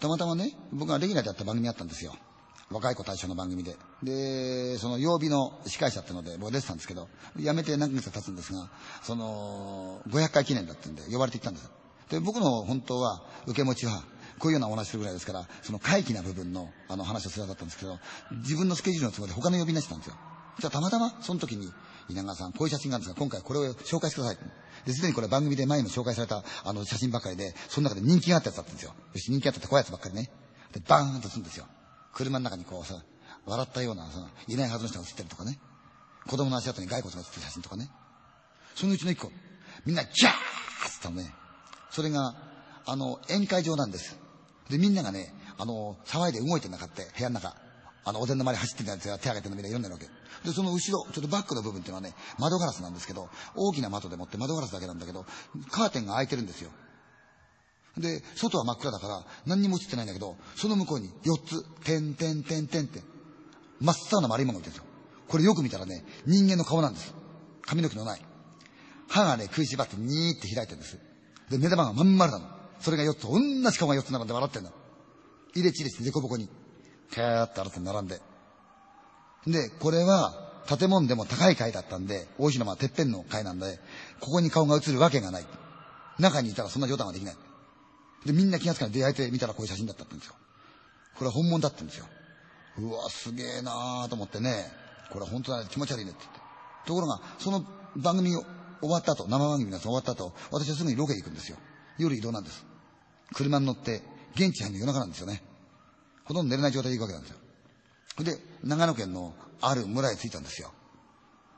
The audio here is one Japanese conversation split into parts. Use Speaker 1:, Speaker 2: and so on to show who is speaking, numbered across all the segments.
Speaker 1: たまたまね、僕がレギュラーでやった番組あったんですよ。若い子対象の番組で。で、その曜日の司会者ってので僕出てたんですけど、辞めて何ヶ月か経つんですが、その、500回記念だったんで呼ばれて行ったんです。で、僕の本当は受け持ちは、こういうようなお話するぐらいですから、その回帰な部分のあの話をするだったんですけど、自分のスケジュールの都合で他の呼びになってたんですよ。じゃあたまたまその時に、稲川さん、こういう写真があるんですが、今回これを紹介してください。で、すでにこれ番組で前にも紹介されたあの写真ばっかりで、その中で人気があったやつだったんですよ。よし、人気あったって怖いやつばっかりね。で、バーンとするんですよ。車の中にこうさ、笑ったような、その、いないはずの人が写ってるとかね。子供の足跡に骸骨が写ってる写真とかね。そのうちの一個、みんな、ギャーッつったのね。それが、あの、宴会場なんです。で、みんながね、あの、騒いで動いてなかった、部屋の中。あの、お膳の周り走ってるやつが手挙げてるのみんな読んでるわけ。で、その後ろ、ちょっとバックの部分っていうのはね、窓ガラスなんですけど、大きな窓でもって窓ガラスだけなんだけど、カーテンが開いてるんですよ。で、外は真っ暗だから、何にも映ってないんだけど、その向こうに4つ、点点点点って、真っ青な丸いものがいてるんですよ。これよく見たらね、人間の顔なんです。髪の毛のない。歯がね、食いしばってニーって開いてるんです。で、目玉がまん丸なの。それが4つ、同じ顔が4つ並んで笑ってんの。入れちれしてデコボコに、キャーって洗って並んで。で、これは、建物でも高い階だったんで、大広間はてっぺんの階なんで、ここに顔が映るわけがない。中にいたらそんな冗談ができない。で、みんな気がつかない出会えて見たらこういう写真だったんですよ。これは本物だったんですよ。うわ、すげえなーと思ってね、これは本当だね、気持ち悪いねって言って。ところが、その番組終わった後、生番組のやつ終わった後、私はすぐにロケ行くんですよ。夜移動なんです。車に乗って、現地入るの夜中なんですよね。ほとんど寝れない状態で行くわけなんですよ。で、長野県のある村へ着いたんですよ。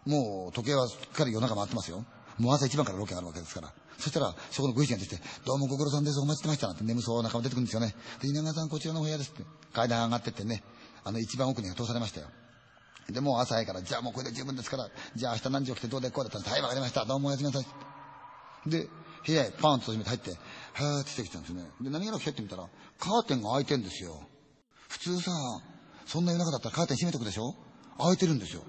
Speaker 1: もう時計はすっかり夜中回ってますよ。もう朝一番からロケがあるわけですから。そしたら、そこのご主人が出てきて、どうもご苦労さんです、お待ちしてましたなんて眠そうな顔出てくるんですよね。で、稲川さんこちらのお部屋ですって。階段上がってってね、あの一番奥に通されましたよ。で、もう朝早いから、じゃあもうこれで十分ですから、じゃあ明日何時起きてどうでこうだったんです。はい、わかりました。どうもおやすみなさい。で、部屋へパンと閉めて入って、はーってしてきたんですね。で、何気なく入ってみたら、カーテンが開いてんですよ。普通さ、そんな夜中だったらカーテン閉めとくでしょ？開いてるんですよ。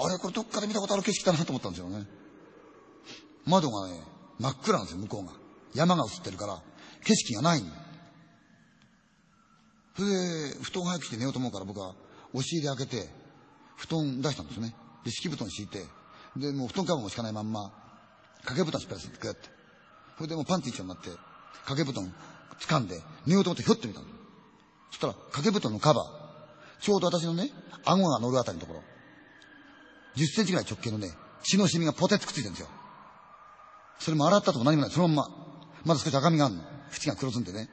Speaker 1: あれ、これどっかで見たことある景色だなと思ったんですよね。窓がね、真っ暗なんですよ、向こうが。山が映ってるから、景色がないんそれで、布団早くして寝ようと思うから僕は、押し入れ開けて、布団出したんですね。で、敷布団敷いて、で、もう布団カバーも敷かないまんま、掛け布団引っ張りして、グーって。それでもうパンツ一丁になって、掛け布団掴んで、寝ようと思ってひょってみたの。そしたら、掛け布団のカバー、ちょうど私のね、顎が乗るあたりのところ、10センチぐらい直径のね、血のシミがポテッとくっついてるんですよ。それも洗ったとも何もない。そのまんま。まだ少し赤みがあるの。縁が黒ずんでね。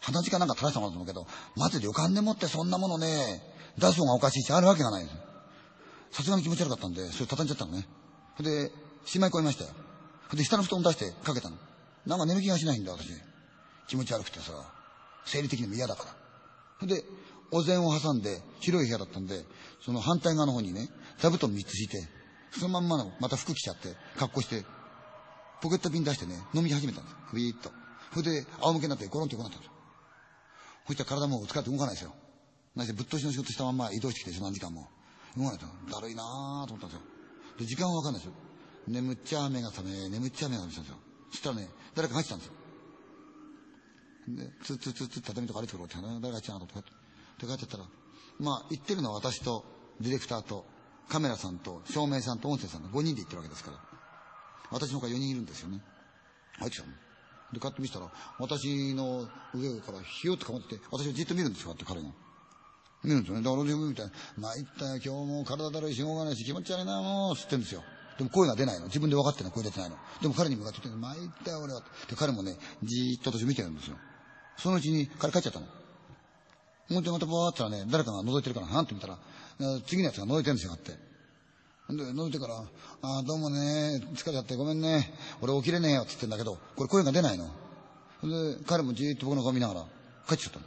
Speaker 1: 鼻血かなんか垂らしたのかと思うけど、まず旅館でもってそんなものね、出す方がおかしいし、あるわけがないです。さすがに気持ち悪かったんで、それ畳んじゃったのね。それで、しまい込みましたよ。それで下の布団出してかけたの。なんか寝る気がしないんだ、私。気持ち悪くてさ、生理的にも嫌だから。それで、お膳を挟んで、広い部屋だったんで、その反対側の方にね、座布団3つ敷いて、そのまんまの、また服着ちゃって、格好して、ポケットピン出してね、飲み始めたんです。ふいーっと。それで、仰向けになってゴロンって横になったんですよ。そしたら体も疲れて動かないですよ。何せぶっ通しの仕事したまんま移動してきてでしょ、何時間も。動かないと。だるいなぁと思ったんですよ。で、時間はわかんないですよ。眠っちゃ目が覚め、眠っちゃ目が覚めたんですよ。そしたらね、誰か入ってたんですよ。で、つつつつ畳とか歩いてくるって、誰が入ってたなとって、で、帰ってったら、まあ、行ってるのは私と、ディレクターと、カメラさんと、照明さんと音声さんの5人で行ってるわけですから。私の他4人いるんですよね。入ってきたの。で、買ってみたら、私の上からひよってかまってて、私をじっと見るんですよ、って彼が。見るんですよね。だから自分みたいな、参ったよ、今日も体だるいし、動かないし、気持ち悪いな、もう、つってんですよ。でも声が出ないの。自分で分かってない声出てないの。でも彼に向かって言って、参ったよ、俺は。で、彼もね、じーっと私見てるんですよ。そのうちに彼帰っちゃったの。ほんでまたバーってたらね、誰かが覗いてるから、なんて見たら、次のやつが覗いてるんですよ、あって。で、覗いてから、ああ、どうもね、疲れちゃってごめんね。俺起きれねえよって言ってんだけど、これ声が出ないの。で、彼もじーっと僕の顔見ながら帰っちゃったの。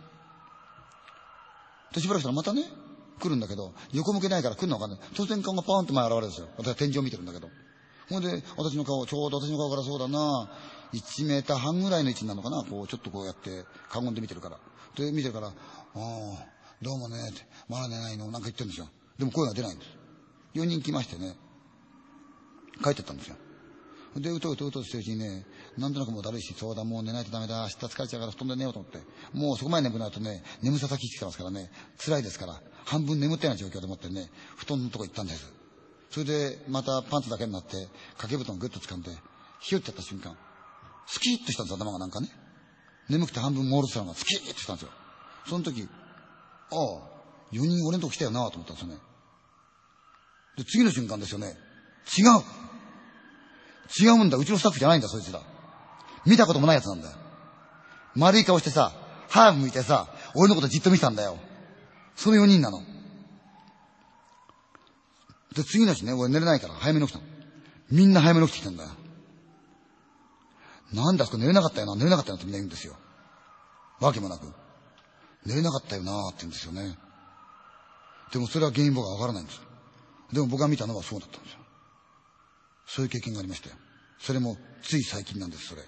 Speaker 1: で、しばらくしたらまたね、来るんだけど、横向けないから来るのわかんない。突然顔がパーンと前現れるんですよ。私は天井見てるんだけど。ほんで、私の顔、ちょうど私の顔からそうだな、1メーター半ぐらいの位置なのかな、こう、ちょっとこうやって、かごんで見てるから。で、見てるから、ああ、どうもね、って、まだ寝ないのなんか言ってるんですよ。でも声が出ないんです。4人来ましてね、帰ってったんですよ。で、うとうとうとしてるうちにね、なんとなくもうだるいし、そうだ、もう寝ないとダメだ、明日疲れちゃうから布団で寝ようと思って、もうそこまで眠くなるとね、眠さ先来てますからね、辛いですから、半分眠ったような状況でもってね、布団のとこ行ったんです。それで、またパンツだけになって、掛け布団グッと掴んで、ひよってやった瞬間、スキーッとしたんです、頭がなんかね。眠くて半分モールスラがスキーッとしたんですよ。その時、ああ、4人俺のとこ来たよなと思ったんですよね。で、次の瞬間ですよね。違う違うんだ。うちのスタッフじゃないんだ、そいつら。見たこともないやつなんだよ。丸い顔してさ、歯向いてさ、俺のことじっと見てたんだよ。その4人なの。で、次の日ね、俺寝れないから早めに起きたの。みんな早めに起きてきたんだよ。なんだ、そこ寝れなかったよな、寝れなかったよなってみんな言うんですよ。わけもなく。寝れなかったよなって言うんですよね。でもそれは原因僕はわからないんです。でも僕が見たのはそうだったんですよ。そういう経験がありましたよ。それもつい最近なんです、それ。